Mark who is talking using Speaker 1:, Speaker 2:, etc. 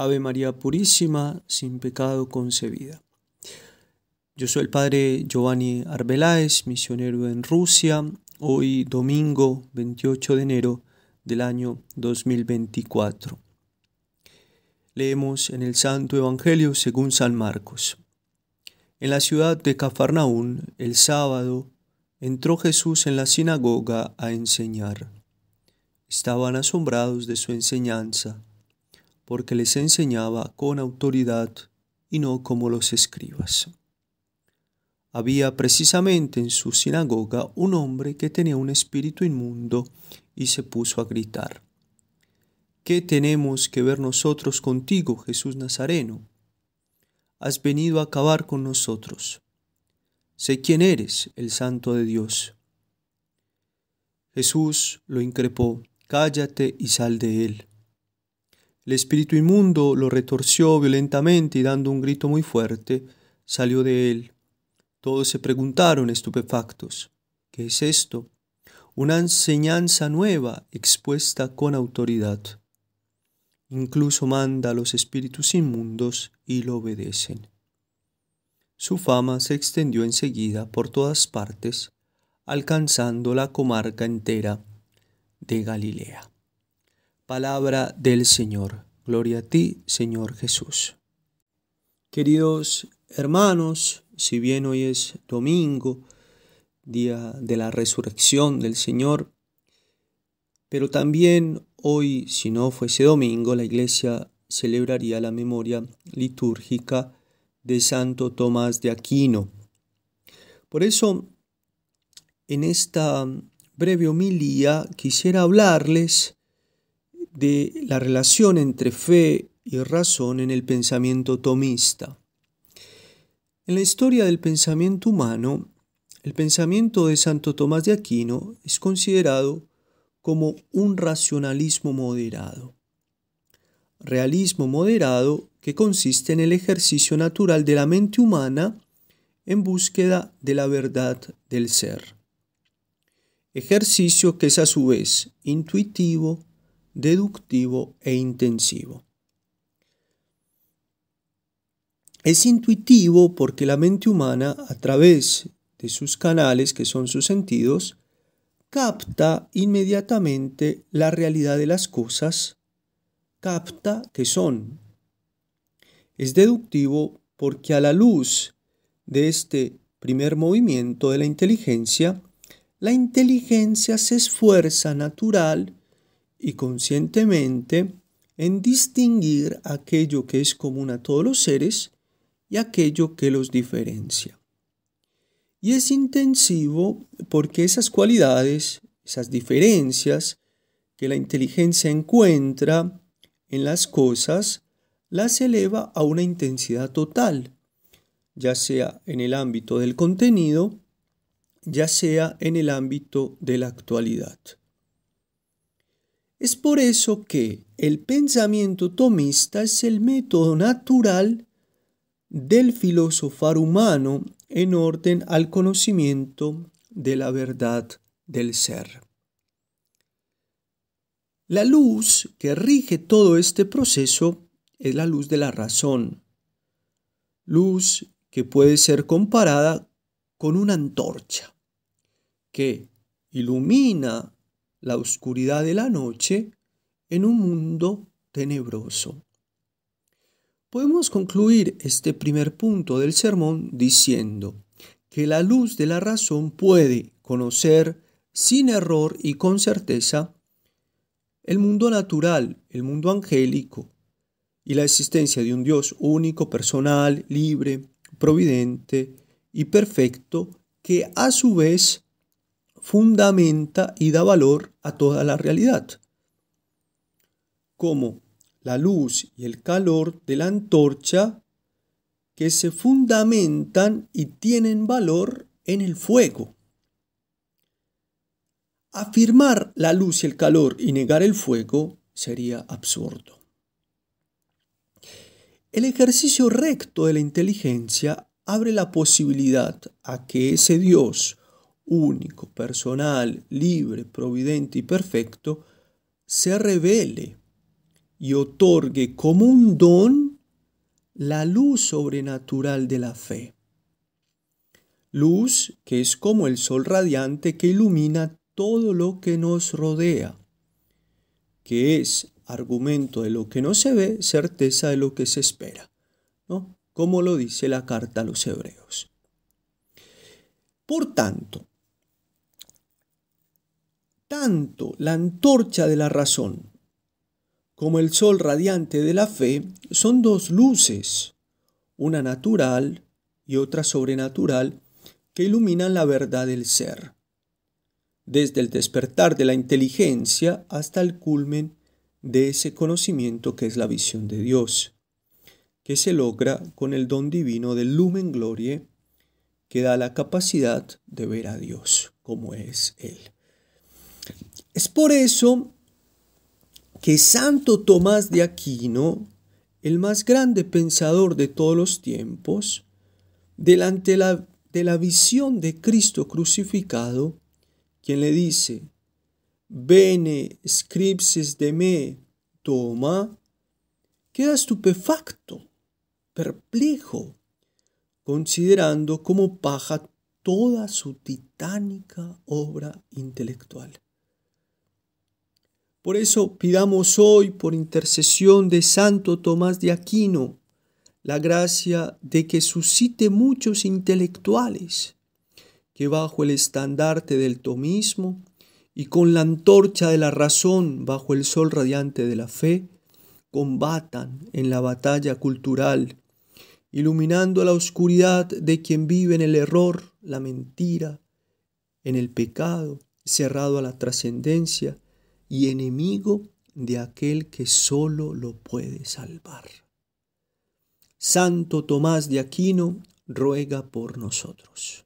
Speaker 1: Ave María Purísima, sin pecado concebida. Yo soy el Padre Giovanni Arbeláez, misionero en Rusia, hoy domingo 28 de enero del año 2024. Leemos en el Santo Evangelio según San Marcos. En la ciudad de Cafarnaún, el sábado, entró Jesús en la sinagoga a enseñar. Estaban asombrados de su enseñanza porque les enseñaba con autoridad y no como los escribas. Había precisamente en su sinagoga un hombre que tenía un espíritu inmundo y se puso a gritar. ¿Qué tenemos que ver nosotros contigo, Jesús Nazareno? Has venido a acabar con nosotros. Sé quién eres, el Santo de Dios. Jesús lo increpó, cállate y sal de él. El espíritu inmundo lo retorció violentamente y dando un grito muy fuerte, salió de él. Todos se preguntaron estupefactos, ¿qué es esto? Una enseñanza nueva expuesta con autoridad. Incluso manda a los espíritus inmundos y lo obedecen. Su fama se extendió enseguida por todas partes, alcanzando la comarca entera de Galilea. Palabra del Señor. Gloria a ti, Señor Jesús. Queridos hermanos, si bien hoy es domingo, día de la resurrección del Señor, pero también hoy, si no fuese domingo, la iglesia celebraría la memoria litúrgica de Santo Tomás de Aquino. Por eso, en esta breve homilía quisiera hablarles de la relación entre fe y razón en el pensamiento tomista. En la historia del pensamiento humano, el pensamiento de Santo Tomás de Aquino es considerado como un racionalismo moderado. Realismo moderado que consiste en el ejercicio natural de la mente humana en búsqueda de la verdad del ser. Ejercicio que es a su vez intuitivo, deductivo e intensivo. Es intuitivo porque la mente humana, a través de sus canales, que son sus sentidos, capta inmediatamente la realidad de las cosas, capta que son. Es deductivo porque a la luz de este primer movimiento de la inteligencia, la inteligencia se esfuerza natural y conscientemente en distinguir aquello que es común a todos los seres y aquello que los diferencia. Y es intensivo porque esas cualidades, esas diferencias que la inteligencia encuentra en las cosas, las eleva a una intensidad total, ya sea en el ámbito del contenido, ya sea en el ámbito de la actualidad. Es por eso que el pensamiento tomista es el método natural del filosofar humano en orden al conocimiento de la verdad del ser. La luz que rige todo este proceso es la luz de la razón, luz que puede ser comparada con una antorcha que ilumina la oscuridad de la noche en un mundo tenebroso. Podemos concluir este primer punto del sermón diciendo que la luz de la razón puede conocer sin error y con certeza el mundo natural, el mundo angélico y la existencia de un Dios único, personal, libre, providente y perfecto que a su vez fundamenta y da valor a toda la realidad, como la luz y el calor de la antorcha que se fundamentan y tienen valor en el fuego. Afirmar la luz y el calor y negar el fuego sería absurdo. El ejercicio recto de la inteligencia abre la posibilidad a que ese Dios único, personal, libre, providente y perfecto, se revele y otorgue como un don la luz sobrenatural de la fe. Luz que es como el sol radiante que ilumina todo lo que nos rodea, que es argumento de lo que no se ve, certeza de lo que se espera, ¿no? Como lo dice la carta a los hebreos. Por tanto, tanto la antorcha de la razón como el sol radiante de la fe son dos luces, una natural y otra sobrenatural, que iluminan la verdad del ser, desde el despertar de la inteligencia hasta el culmen de ese conocimiento que es la visión de Dios, que se logra con el don divino del lumen glorie, que da la capacidad de ver a Dios como es Él. Es por eso que Santo Tomás de Aquino, el más grande pensador de todos los tiempos, delante de la visión de Cristo crucificado, quien le dice, Bene scripsis de me, toma, queda estupefacto, perplejo, considerando como paja toda su titánica obra intelectual. Por eso pidamos hoy, por intercesión de Santo Tomás de Aquino, la gracia de que suscite muchos intelectuales que bajo el estandarte del tomismo y con la antorcha de la razón bajo el sol radiante de la fe, combatan en la batalla cultural, iluminando la oscuridad de quien vive en el error, la mentira, en el pecado, cerrado a la trascendencia, y enemigo de aquel que solo lo puede salvar. Santo Tomás de Aquino ruega por nosotros.